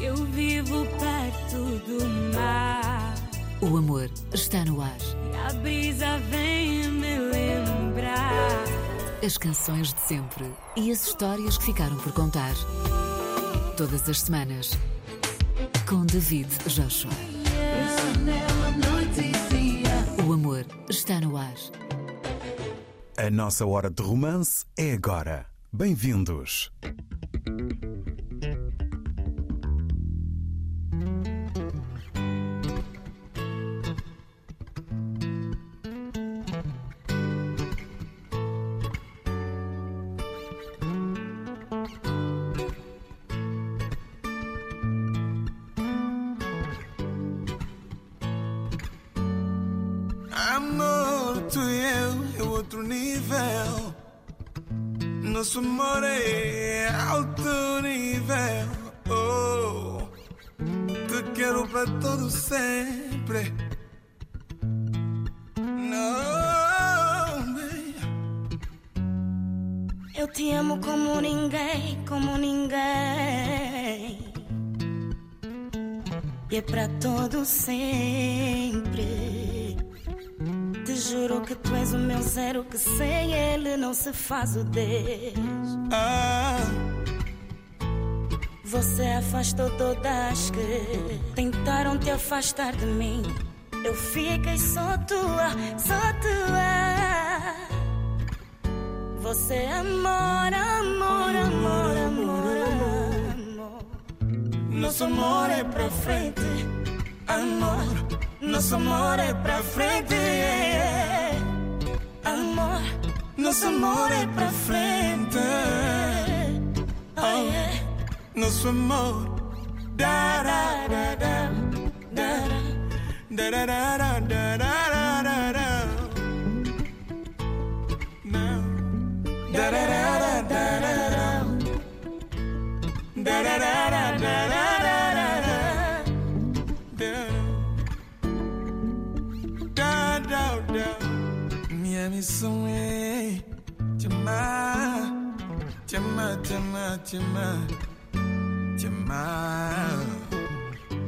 Eu vivo perto do mar. O amor está no ar. E a brisa vem me lembrar. As canções de sempre e as histórias que ficaram por contar. Todas as semanas. Com David Joshua. O amor está no ar. A nossa hora de romance é agora. Bem-vindos. 10. Ah, Você afastou todas que tentaram te afastar de mim. Eu fiquei só tua, só tua. Você é amor, amor, amor, amor, amor. Nosso amor é pra frente, amor. Nosso amor é pra frente, amor. Nosso amor é pra frente. Oh, yeah. nosso amor. Da da da da da da da da da da da da. Now. Da da da da da. Da da da da da da da da da. É te amar, te amar, te amar, te amar.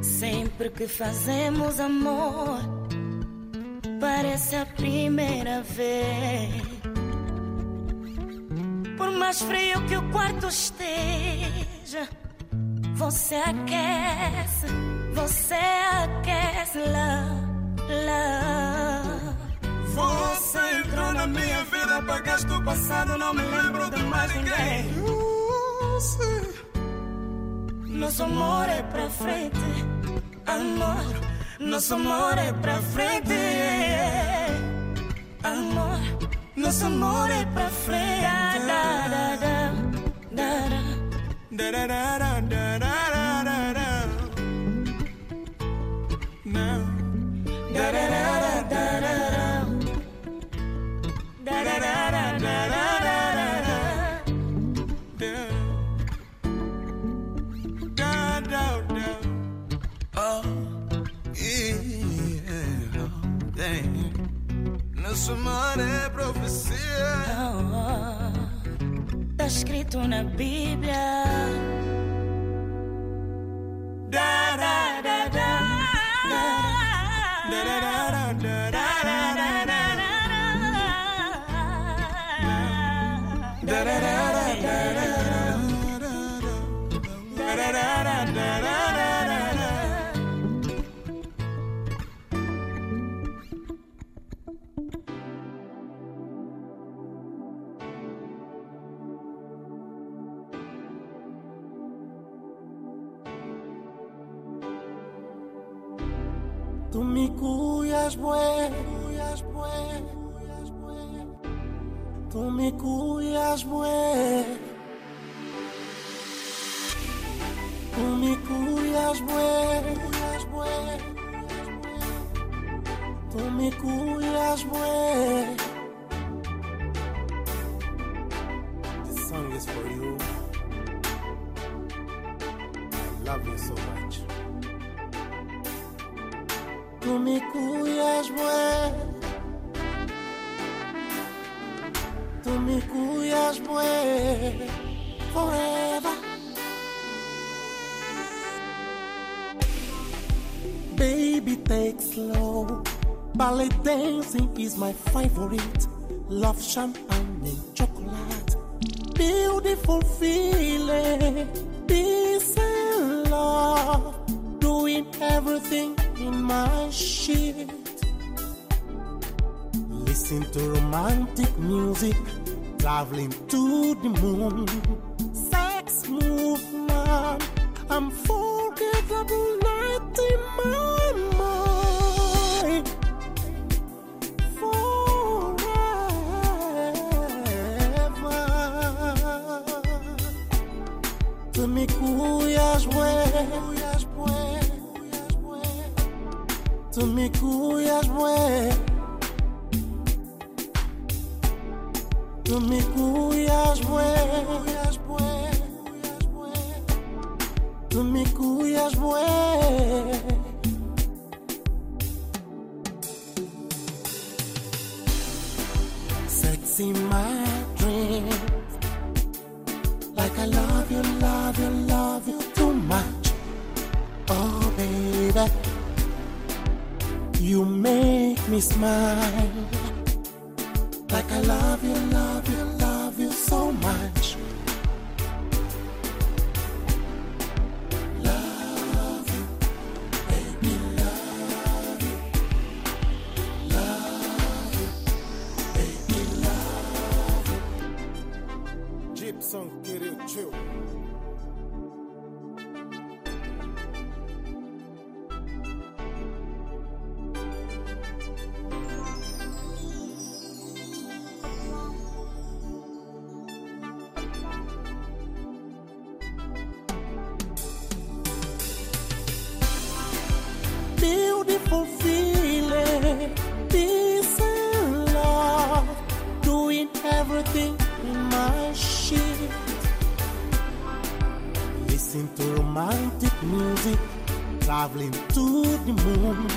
Sempre que fazemos amor, parece a primeira vez. Por mais frio que o quarto esteja, você aquece, você aquece lá, lá. Você na minha vida, apagaste o passado, não me lembro de mais ninguém. Nosso amor é pra frente, amor. Nosso amor é pra frente, amor. Nosso amor é pra frente. Da, da, da, da. Da da da da da da Amor é profecia. Tá escrito na Bíblia. Da da da da. Da da da da da da Tú me cuidas, bue, Tú me cuidas, bue. Tú me cuidas, bue. Tú me cuidas, bue. This song is for you. Tú me cuidas, bue. Tú me cuidas, bue. Forever. baby, take slow. Ballet dancing is my favorite. Love champagne chocolate. Beautiful feeling. Peace and love. Doing everything in my shit. Listen to romantic music. Traveling to the moon. Sex movement. Unforgettable night in my mind. Forever. Tu me cuidas, to miguu yajwe to miguu yajwe to miguu yajwe sexy my dreams like I love you love you You make me smile. Like I love you, love you, love you so much. Listen to romantic music, traveling to the moon,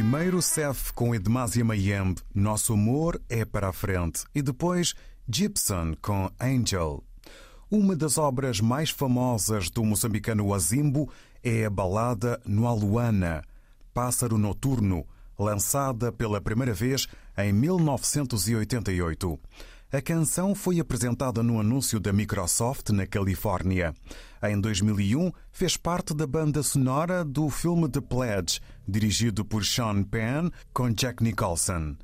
Primeiro Seth com Edmásia Mayembe, Nosso Amor é para a Frente. E depois Gibson com Angel. Uma das obras mais famosas do moçambicano Azimbo é a balada Noaluana, Pássaro Noturno, lançada pela primeira vez em 1988. A canção foi apresentada no anúncio da Microsoft na Califórnia. Em 2001, fez parte da banda sonora do filme The Pledge, dirigido por Sean Penn com Jack Nicholson.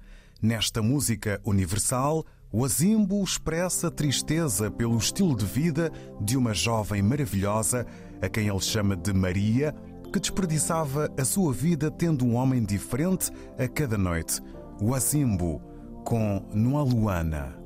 Nesta música universal, o Azimbo expressa tristeza pelo estilo de vida de uma jovem maravilhosa, a quem ele chama de Maria, que desperdiçava a sua vida tendo um homem diferente a cada noite. O Azimbo, com Noa Luana.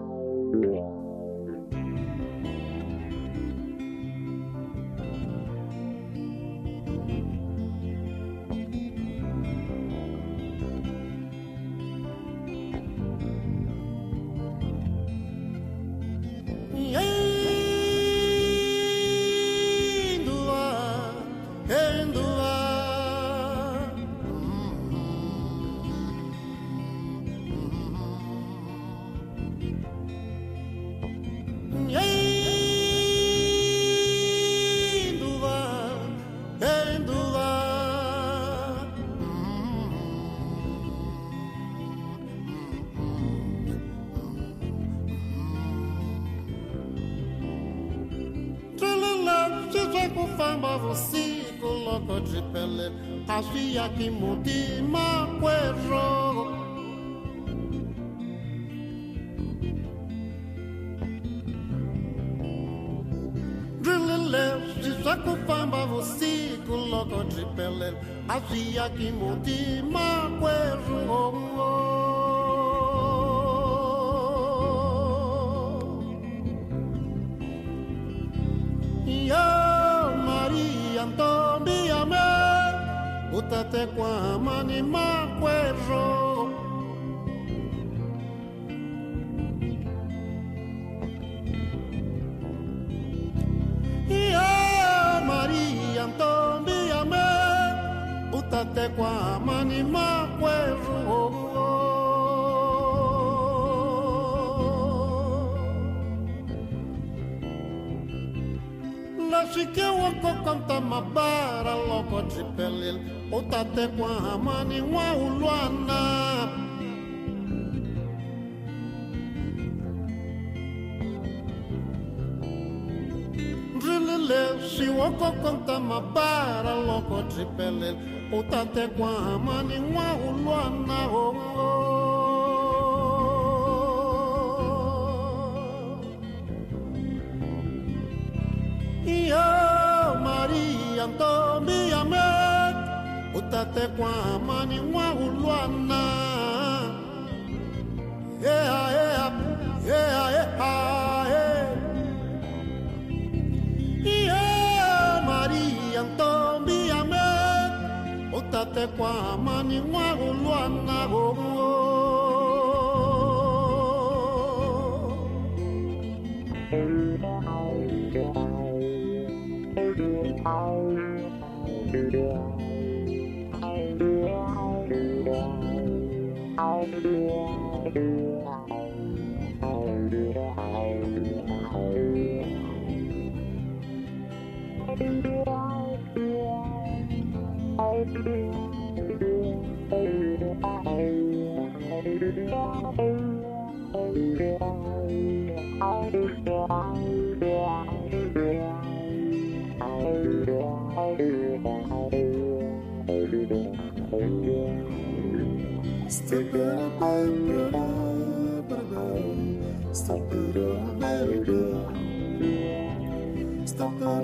mutima cuerro Rilele, saco famba, você coloca de pele Havia que mutima kwa mani makwero Nashike wako kanta mabara loko tripelil utate kwa amani wa ulwana Rilile si wako konta mabara loko tripele utatekwa amani nwa ụlọ na onwe maria ntomi ya mee utatekwa amani nwa atekwa amani nwa ụlụ anago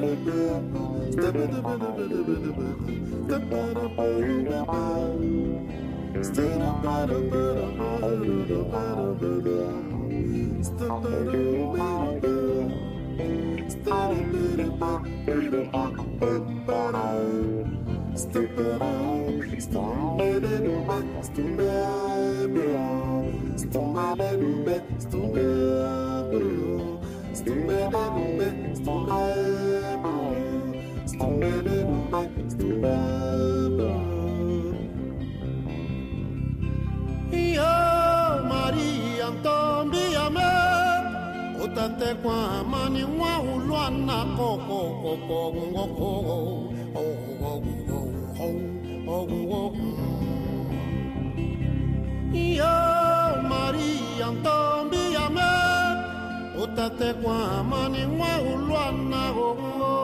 Stupid, stupid, stupid, stupid, tete kwa mani wa ulwa na koko koko ngoko o o o o o o Maria Antonia utatekwa mani wa ulwana gongo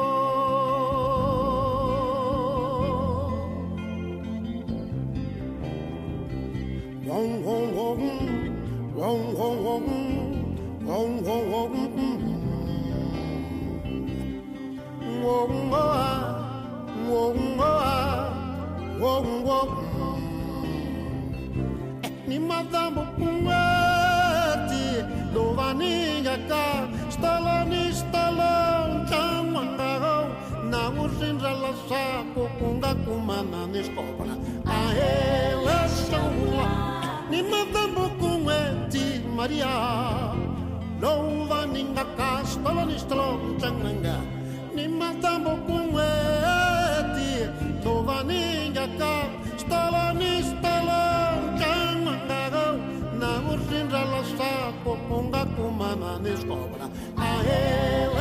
Wong wong wong wong wong wong wong wong wong kumana niskopana aela saula ni madambo kumati maria. Louva ninga kastola ni stolon changanga ni matambo kumweti Louva ninga kastola ni stolon changanga na urindra la sako na escola. Aê, estão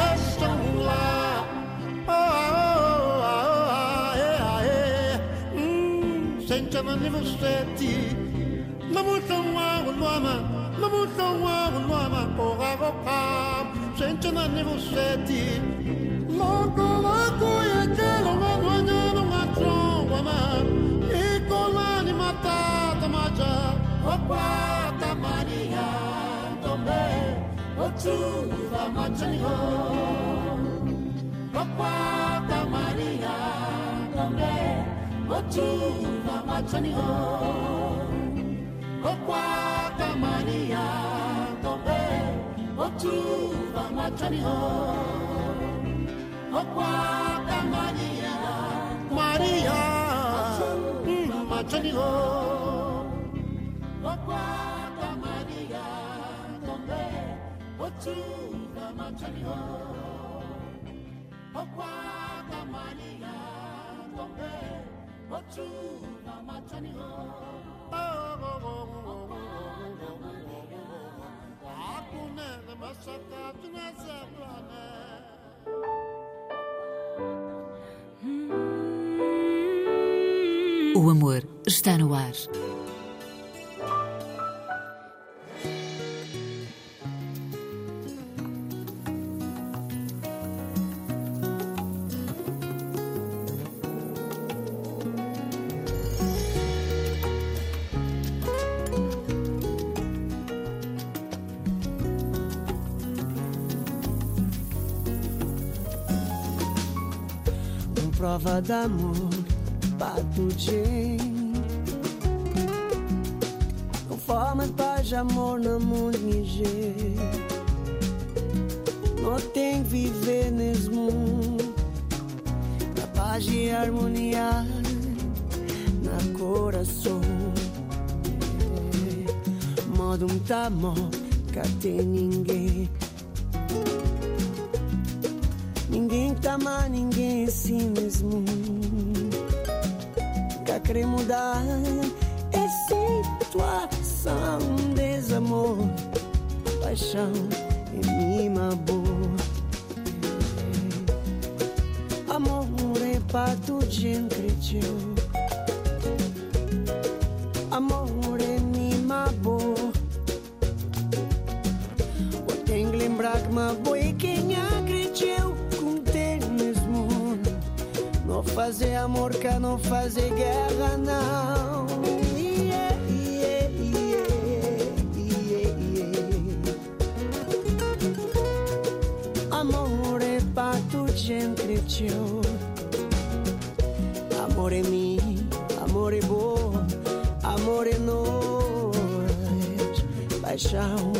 manifestati Lamutanwa ulwama Lamutanwa ulwama Oragoka Sencha manifestati Loco loco ye chelo manwanya no matro wama Ikola ni mata tamaja Opa tamania tombe Otu va machani ho. Opa tamania tombe Otu machani ho. Opa, ta Maria, tombe, otuva, machani ho. Okwata Maria, Maria, Machani ho. Okwata Maria, Tombe, Ochuga Machani ho. Okwata Maria, Tombe, O amor está no ar. Prova d'amor patugem Com forma paz amor mundo niger Não tem viver nesse mundo Na paz e harmonia Na coração. Modo um amor que tem ninguém Ninguém tá mais ninguém assim mesmo. Que querer mudar essa situação Desamor, paixão e mima boa. Amor é tudo gente cresceu Amor é mima boa. Eu tenho que fazer amor, que não fazer guerra, não. Yeah, yeah, yeah, amor para tu gente teu. Amor é mim, amor é bom, amor é nós. Paixão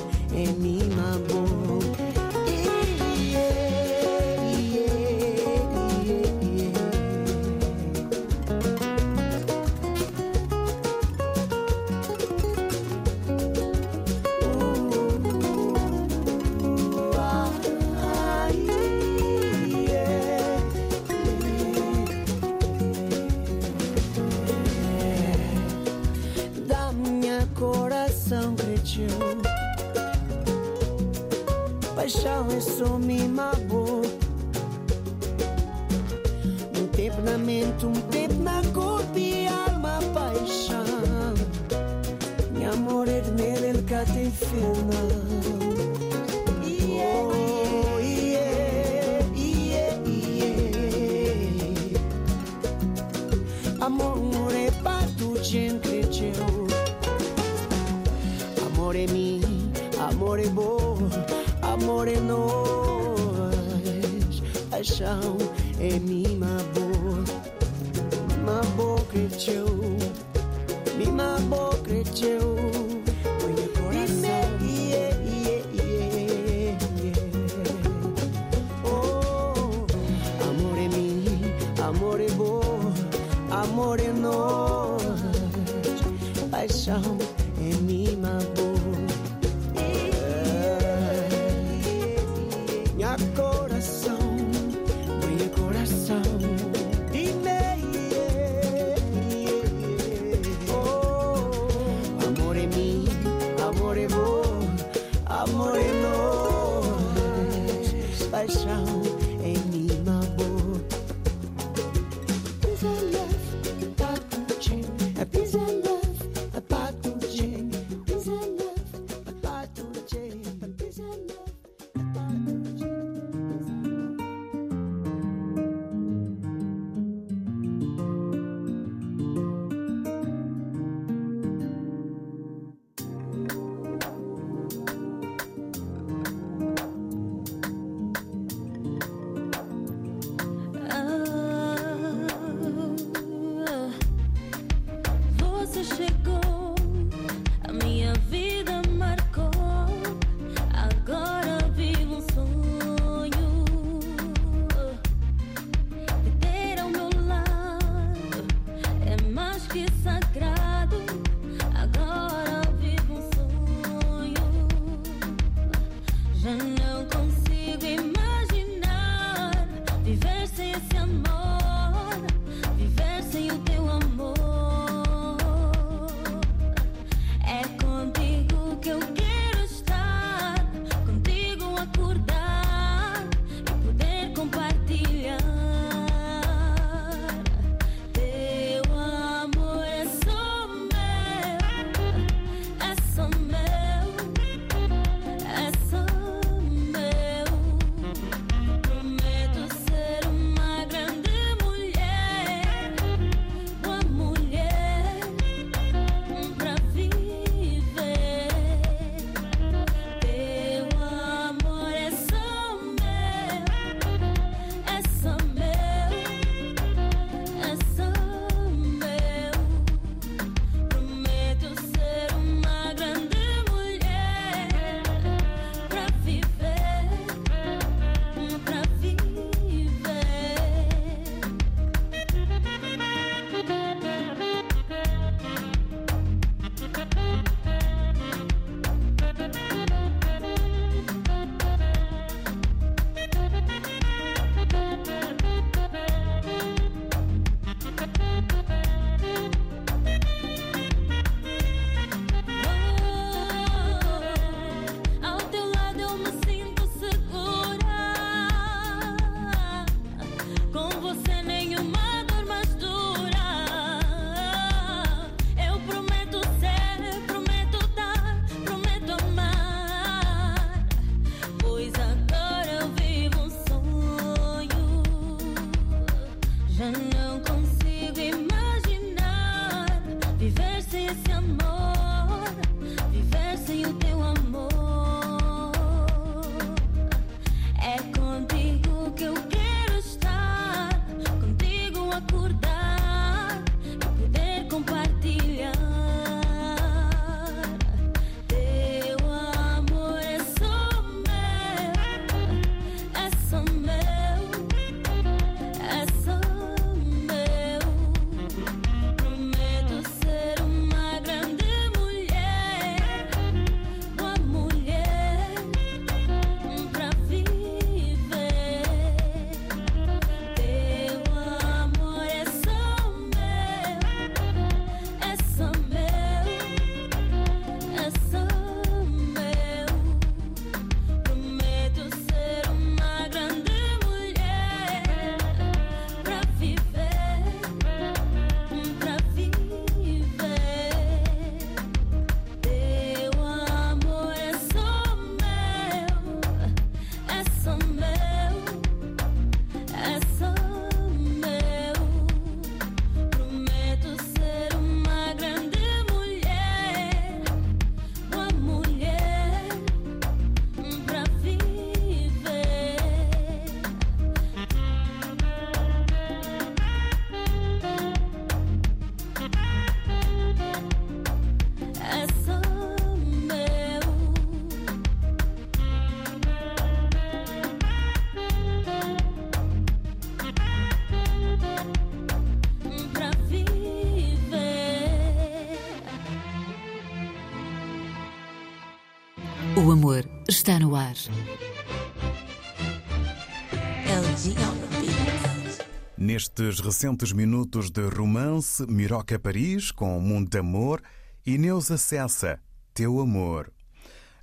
Nestes recentes minutos de romance, Miroca Paris com Mundo de Amor e Neuza Cessa, Teu Amor.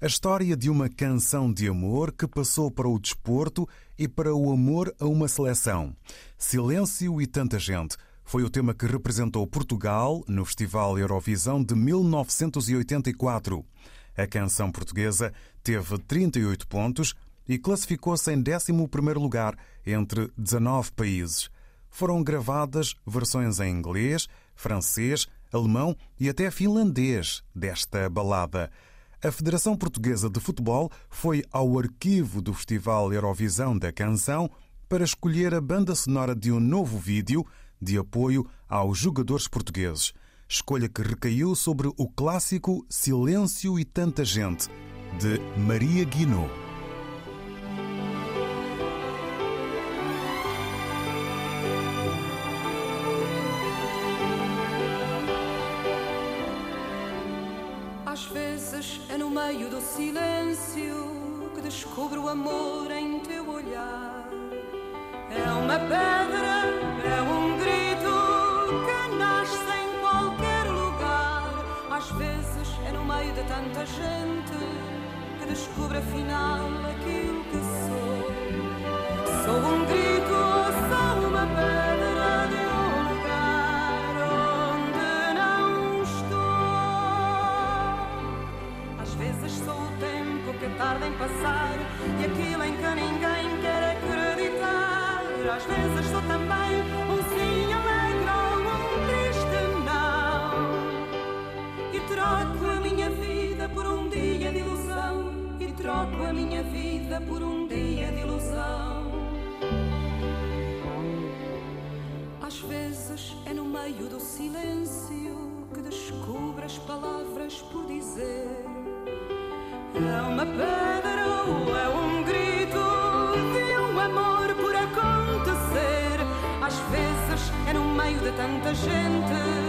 A história de uma canção de amor que passou para o desporto e para o amor a uma seleção. Silêncio e tanta gente foi o tema que representou Portugal no Festival Eurovisão de 1984. A canção portuguesa teve 38 pontos e classificou-se em 11º lugar entre 19 países. Foram gravadas versões em inglês, francês, alemão e até finlandês desta balada. A Federação Portuguesa de Futebol foi ao arquivo do Festival Eurovisão da Canção para escolher a banda sonora de um novo vídeo de apoio aos jogadores portugueses escolha que recaiu sobre o clássico Silêncio e Tanta Gente, de Maria Guinot. Às vezes é no meio do silêncio que descubro o amor em teu olhar. É uma pedra De tanta gente que descobre afinal aquilo que sou. Sou um grito ou sou uma pedra de um lugar onde não estou. Às vezes sou o tempo que tarda em passar e aquilo em que ninguém quer acreditar. Às vezes sou também troco a minha vida por um dia de ilusão. Às vezes é no meio do silêncio que descubro as palavras por dizer. É uma pedra ou é um grito de um amor por acontecer. Às vezes é no meio de tanta gente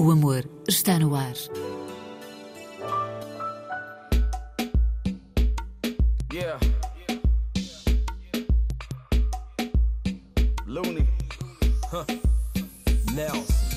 O amor está no ar. Yeah. Looney. Huh. Nelson.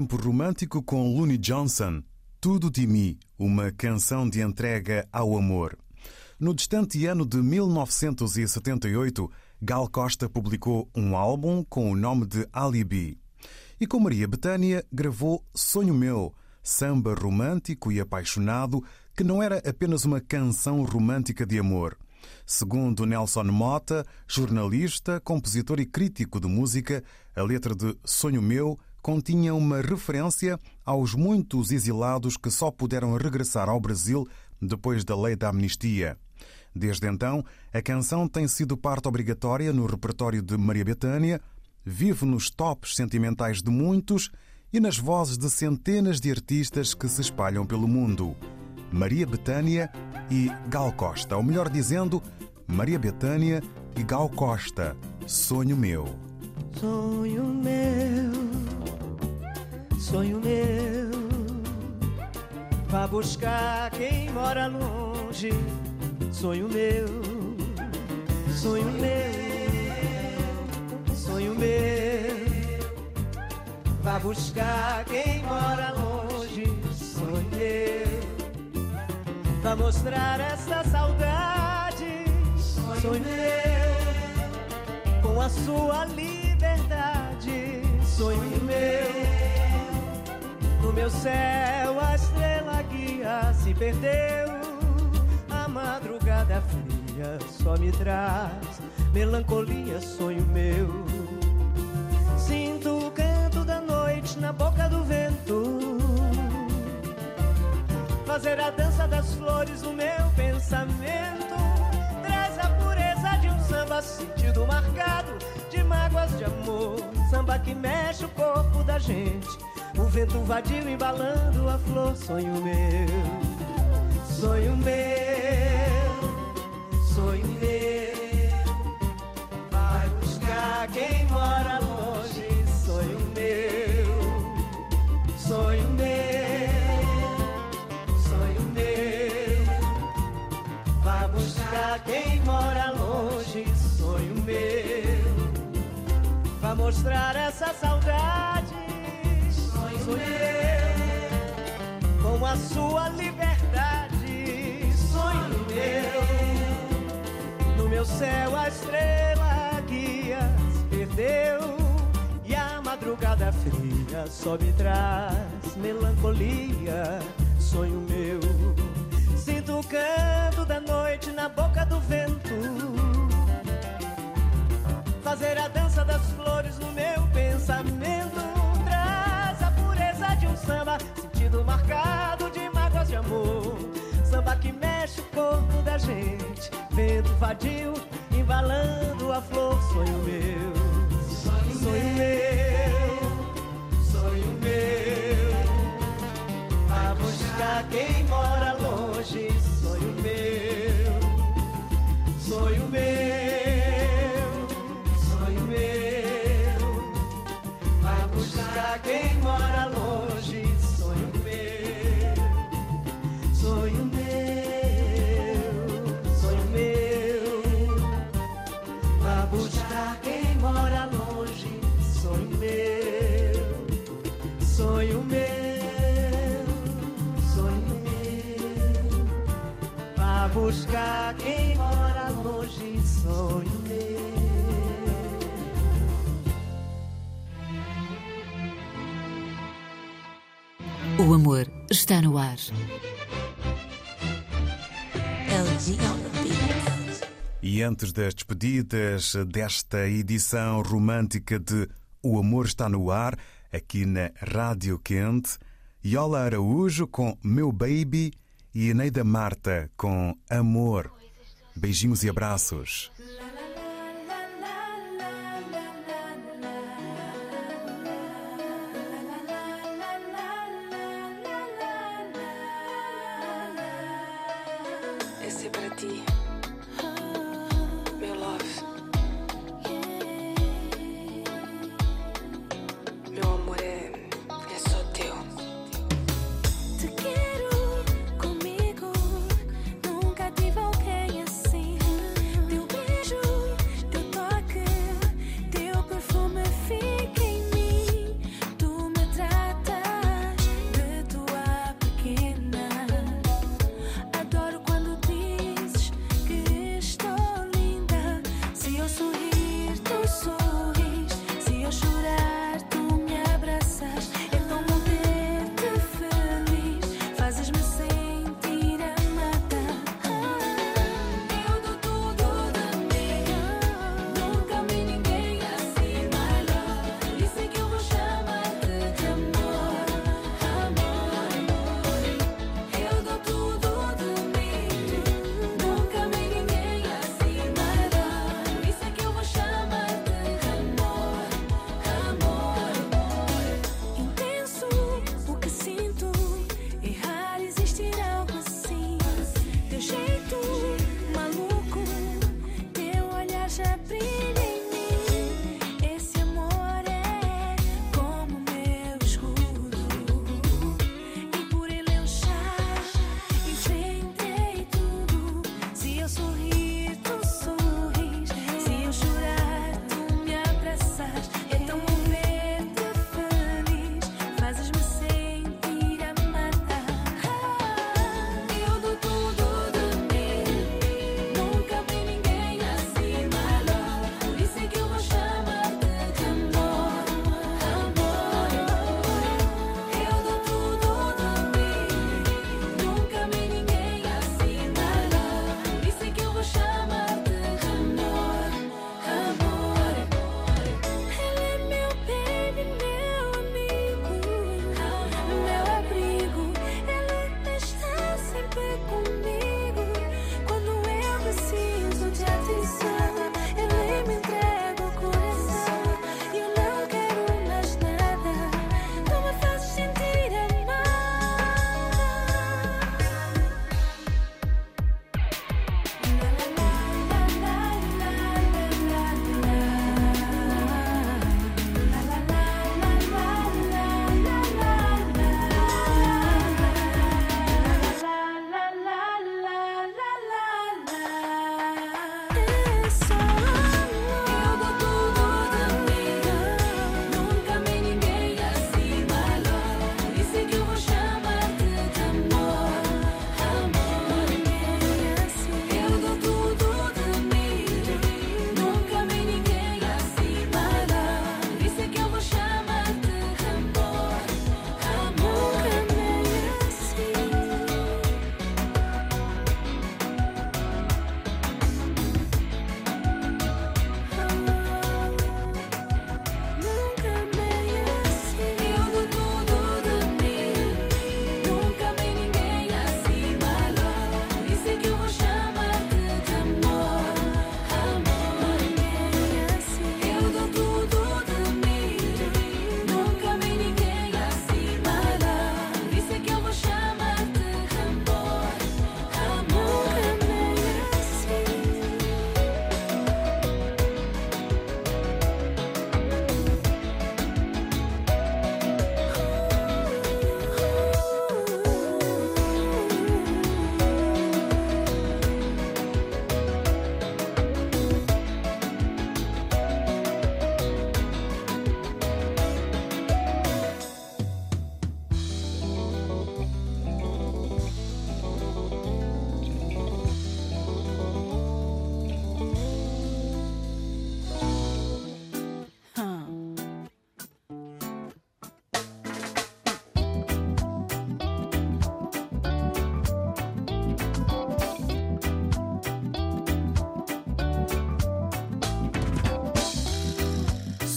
Tempo romântico com Looney Johnson. Tudo de mim, uma canção de entrega ao amor. No distante ano de 1978, Gal Costa publicou um álbum com o nome de Alibi. E com Maria Bethânia gravou Sonho Meu, samba romântico e apaixonado que não era apenas uma canção romântica de amor. Segundo Nelson Mota, jornalista, compositor e crítico de música, a letra de Sonho Meu continha uma referência aos muitos exilados que só puderam regressar ao Brasil depois da lei da amnistia. Desde então, a canção tem sido parte obrigatória no repertório de Maria Bethânia, vive nos tops sentimentais de muitos e nas vozes de centenas de artistas que se espalham pelo mundo. Maria Bethânia e Gal Costa, ou melhor dizendo, Maria Bethânia e Gal Costa. Sonho meu. Sonho meu, sonho meu, vá buscar quem mora longe. Sonho meu, sonho meu, sonho meu, vá buscar quem mora longe. Sonho meu, vá mostrar essa saudade. Sonho meu com a sua liberdade. Sonho meu, no meu céu a estrela guia se perdeu. A madrugada fria só me traz melancolia, sonho meu. Sinto o canto da noite na boca do vento. Fazer a dança das flores no meu pensamento traz a pureza de um samba sentido marcado de mágoas de amor. Samba que mexe o corpo da gente. O vento vadio embalando a flor. Sonho meu, sonho meu, sonho meu. Vai buscar quem mora longe. Sonho meu, sonho meu, sonho meu. Vai buscar quem mora longe, sonho meu. Vai mostrar essa saudade, meu. Com a sua liberdade, sonho meu. No meu céu a estrela guia se perdeu. E a madrugada fria só me traz melancolia, sonho meu. Sinto o canto da noite na boca do vento. Fazer a que mexe o corpo da gente. Vento vadio, embalando a flor. Sonho meu, sonho meu, sonho meu. A buscar quem mora longe, sonho meu, sonho meu, buscar quem mora longe, sonho meu. O amor está no ar. E antes das despedidas desta edição romântica de O Amor Está no Ar, aqui na Rádio Quente, Yola Araújo com Meu Baby e Eneida Marta com Amor. Beijinhos e abraços.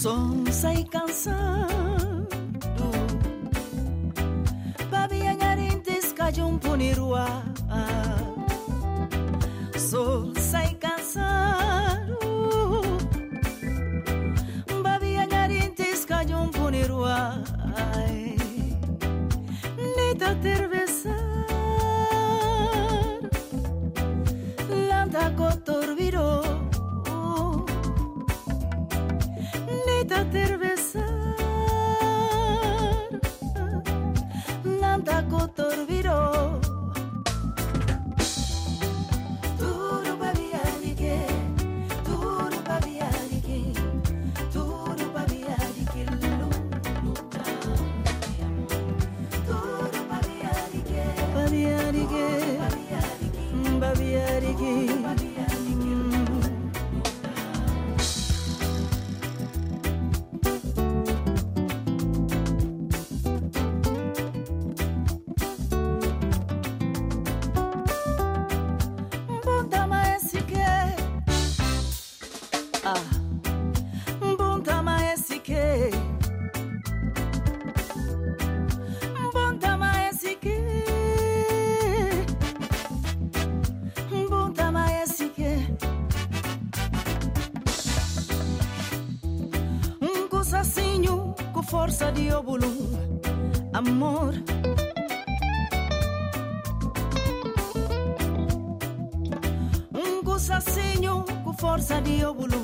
sonsa y cansado. Babia garintes cayó un ponirua. Força de obulu amor. Un cusacinho com força de obulu.